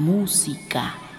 música.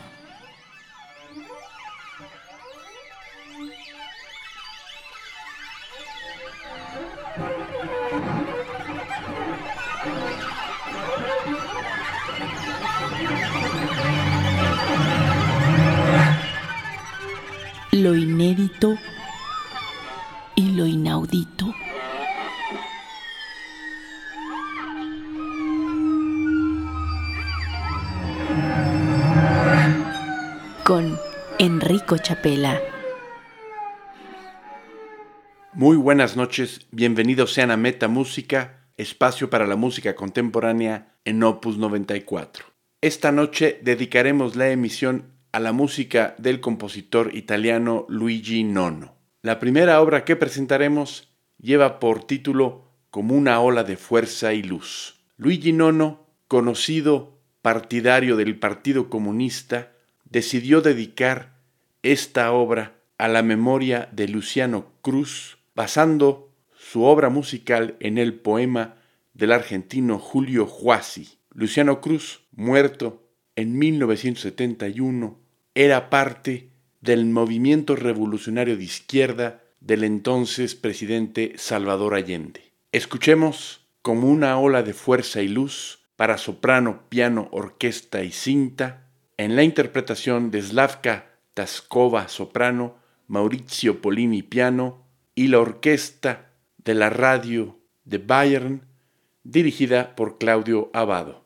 Buenas noches, bienvenidos sean a Meta Música, espacio para la música contemporánea en Opus 94. Esta noche dedicaremos la emisión a la música del compositor italiano Luigi Nono. La primera obra que presentaremos lleva por título Como una ola de fuerza y luz. Luigi Nono, conocido partidario del Partido Comunista, decidió dedicar esta obra a la memoria de Luciano Cruz, basando su obra musical en el poema del argentino Julio Juasi. Luciano Cruz, muerto en 1971, era parte del movimiento revolucionario de izquierda del entonces presidente Salvador Allende. Escuchemos como una ola de fuerza y luz para soprano, piano, orquesta y cinta, en la interpretación de Slavka Taskova soprano, Maurizio Polini piano y la orquesta de la radio de Bayern dirigida por Claudio Abado.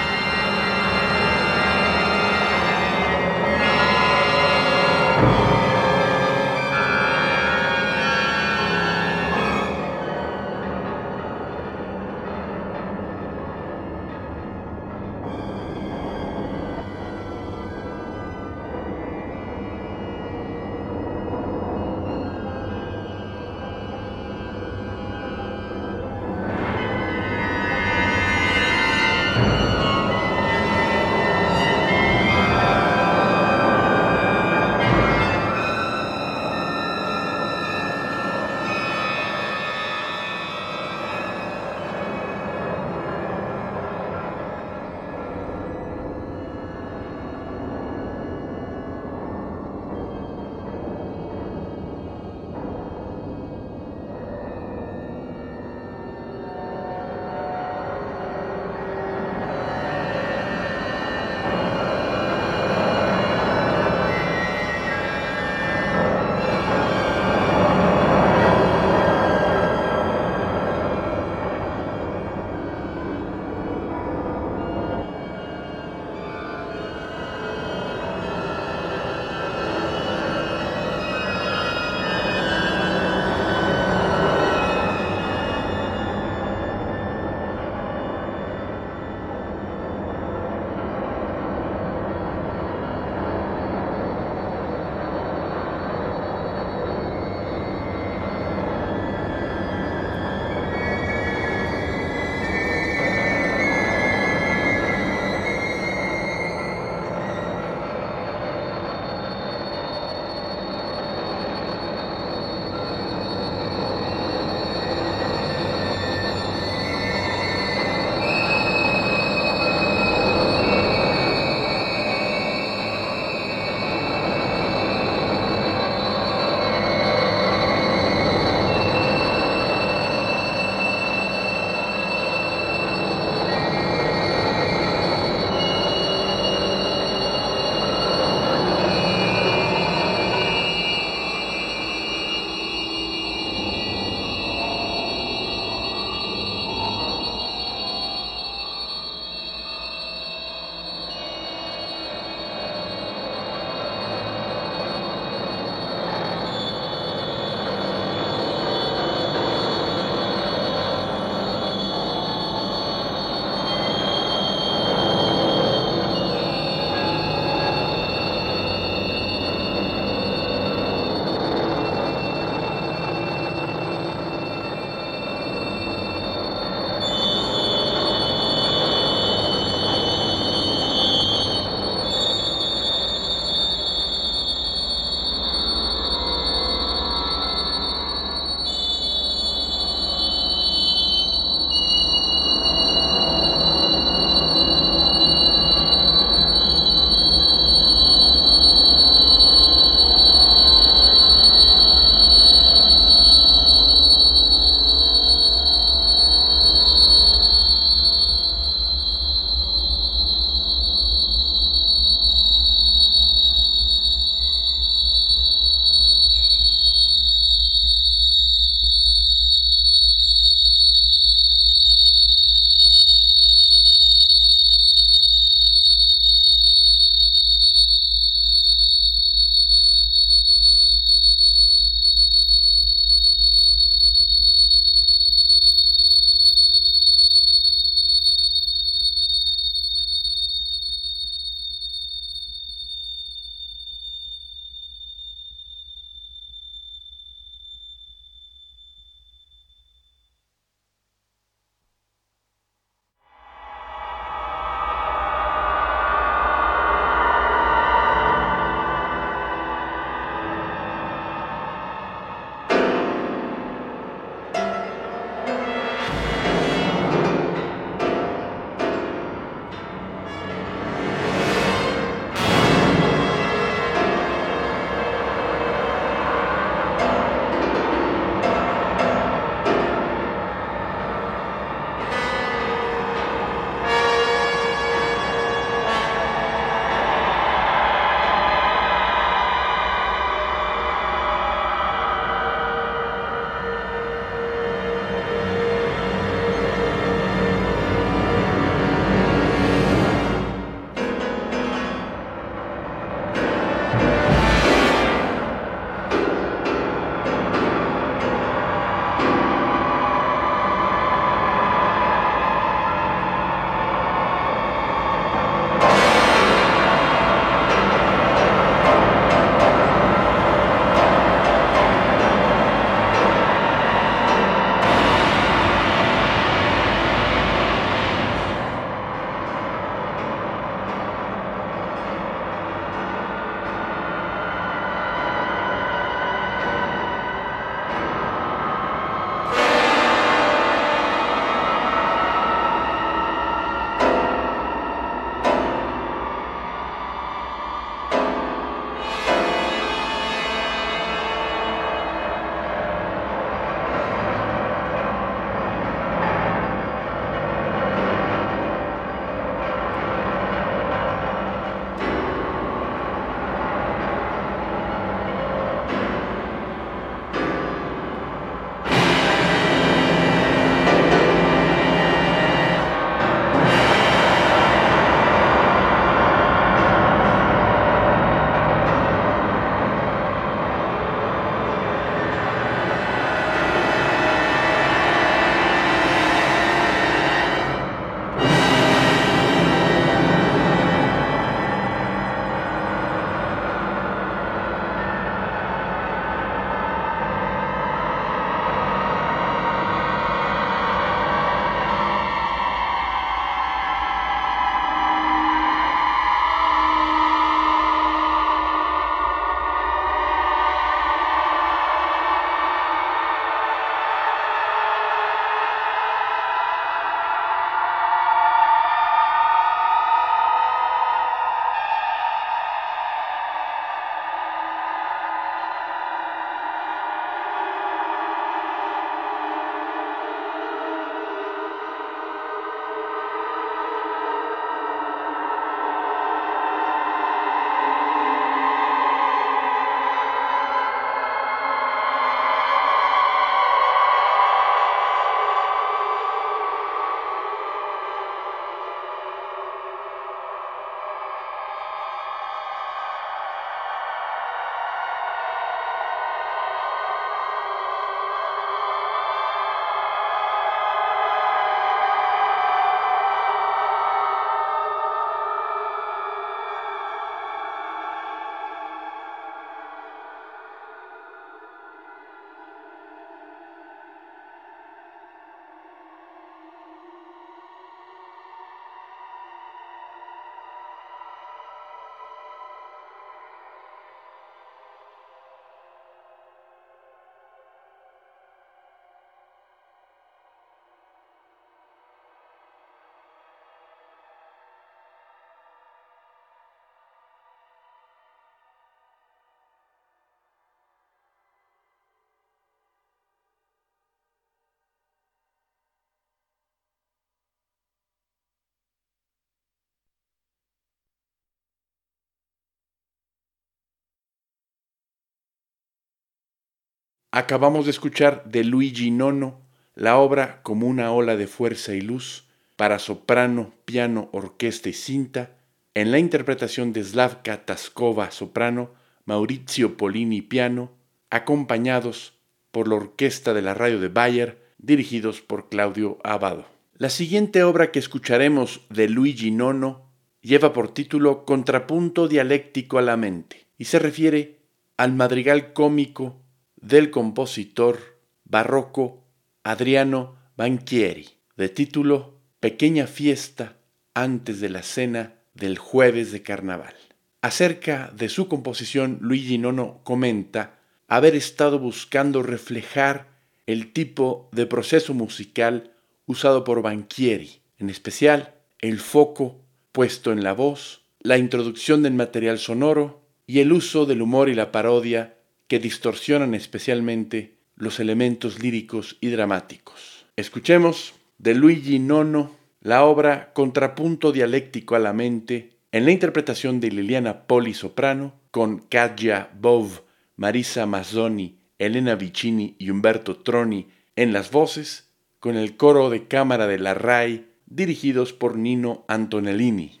Acabamos de escuchar de Luigi Nono la obra como una ola de fuerza y luz para soprano, piano, orquesta y cinta, en la interpretación de Slavka Taskova soprano, Maurizio Polini piano, acompañados por la orquesta de la radio de Bayer, dirigidos por Claudio Abado. La siguiente obra que escucharemos de Luigi Nono lleva por título Contrapunto dialéctico a la mente y se refiere al madrigal cómico del compositor barroco Adriano Banchieri, de título Pequeña fiesta antes de la cena del jueves de carnaval. Acerca de su composición, Luigi Nono comenta haber estado buscando reflejar el tipo de proceso musical usado por Banchieri, en especial el foco puesto en la voz, la introducción del material sonoro y el uso del humor y la parodia que distorsionan especialmente los elementos líricos y dramáticos. Escuchemos de Luigi Nono la obra Contrapunto dialéctico a la mente en la interpretación de Liliana Poli soprano con Katia Bov, Marisa Mazzoni, Elena Vicini y Umberto Troni en las voces, con el coro de cámara de la RAI dirigidos por Nino Antonellini.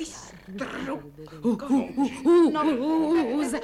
destruo. Uh, uh, no usa.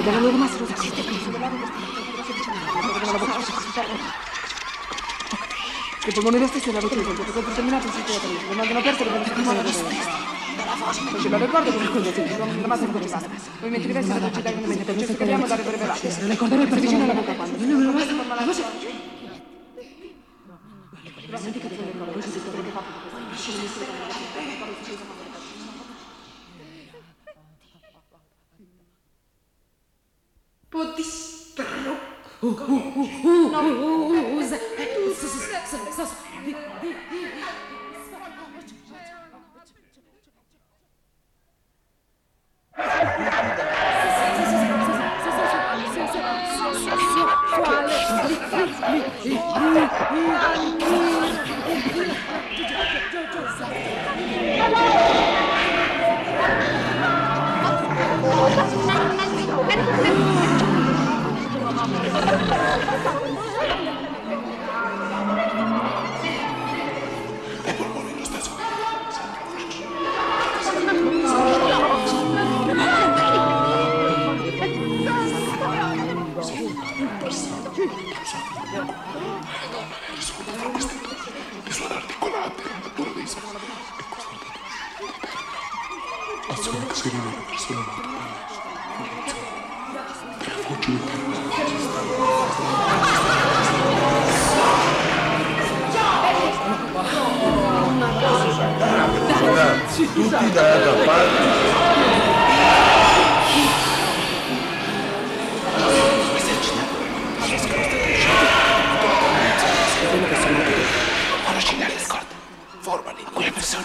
Jangan lupa masuk ke sini. Le polmonere stesse le avete detto, per quanto terminato il sistema tecnico, le mandano aperte per la settimana di Faceva le corde con il conto, sì, la massa in concertata. Movimenti diversi da doccia dai movimenti, per questo capiamo dare per velate. Le corde per vicino alla bocca quando. Non lo basta per malare. Però senti che deve ricordo, la voce si dovrebbe fare. Ma ci deve essere la bene, Potis. Oh, Stupida da parte. Formalin, quella persona.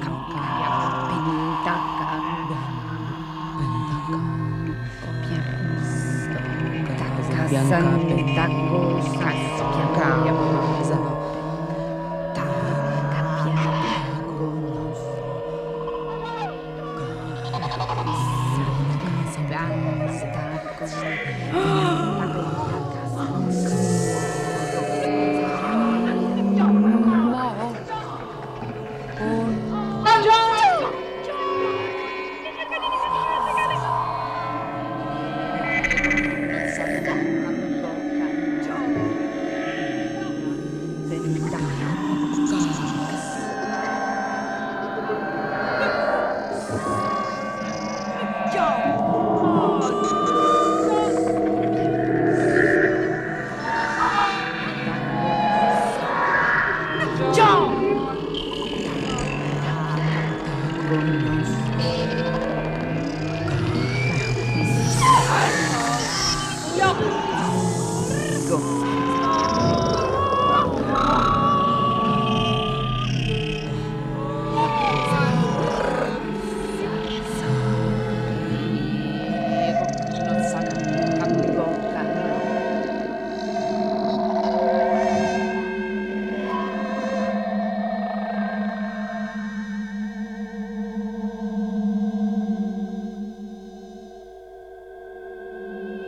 Campaglia, pentacca, pentacca, piano, tacca, santacco, caspia.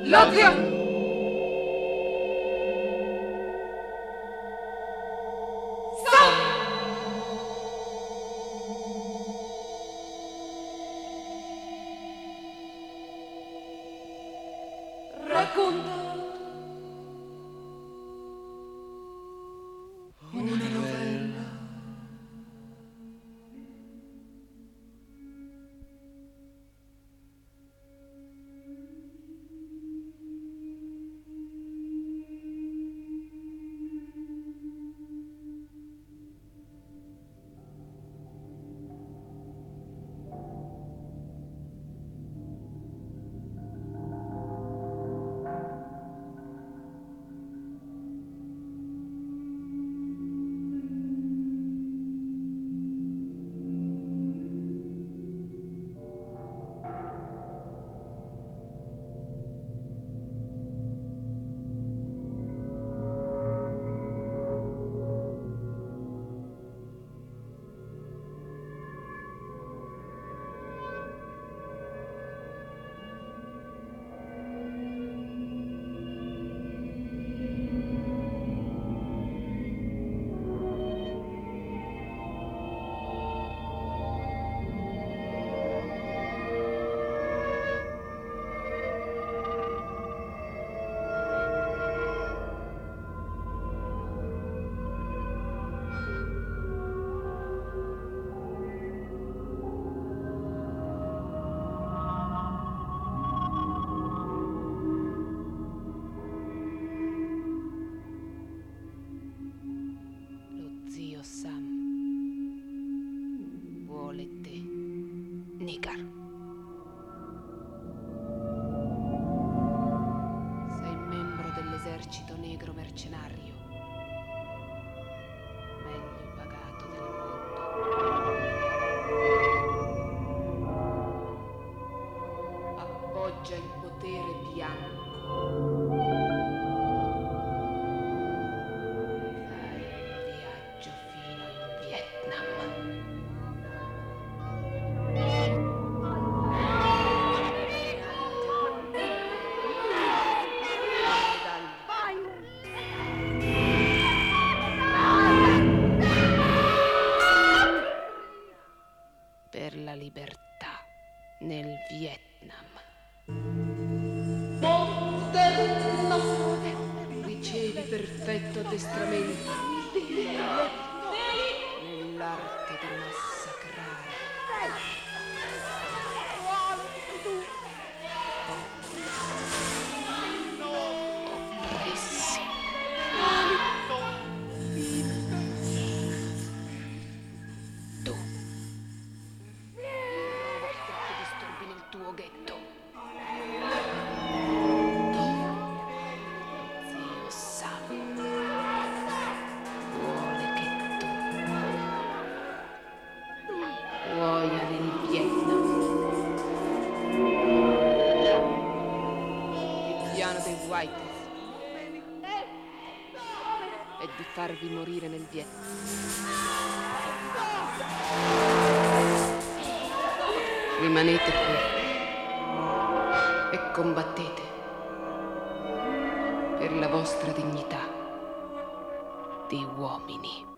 L'Opium farvi morire nel Vietnam. Rimanete qui e combattete per la vostra dignità di uomini.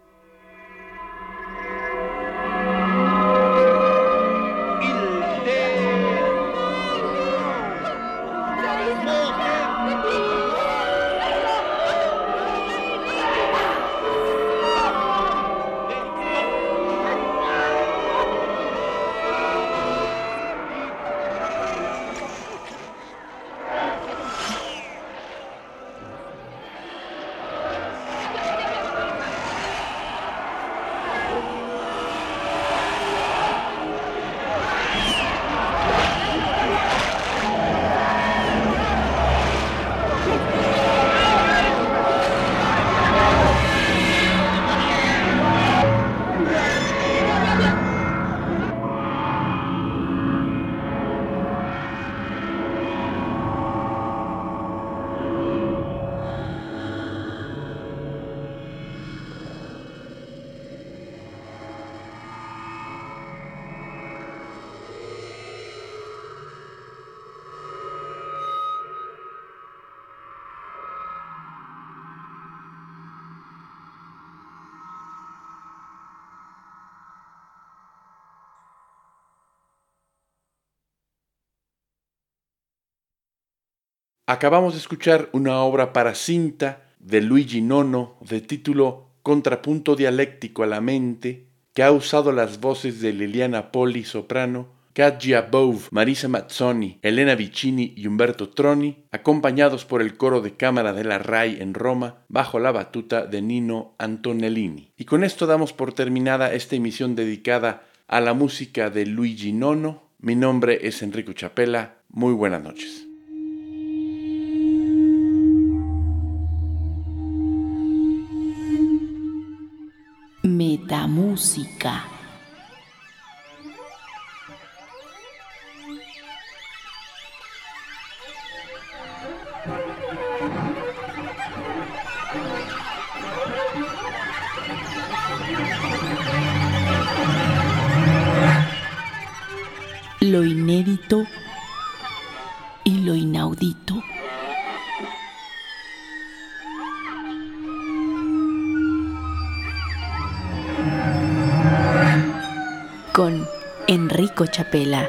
Acabamos de escuchar una obra para cinta de Luigi Nono de título Contrapunto dialéctico a la mente, que ha usado las voces de Liliana Poli, soprano, Katja Bove, Marisa Mazzoni, Elena Vicini y Umberto Troni, acompañados por el coro de cámara de la RAI en Roma, bajo la batuta de Nino Antonellini. Y con esto damos por terminada esta emisión dedicada a la música de Luigi Nono. Mi nombre es Enrico Chapela. Muy buenas noches. Metamúsica. Lo inédito y lo inaudito. Con Enrico Chapela.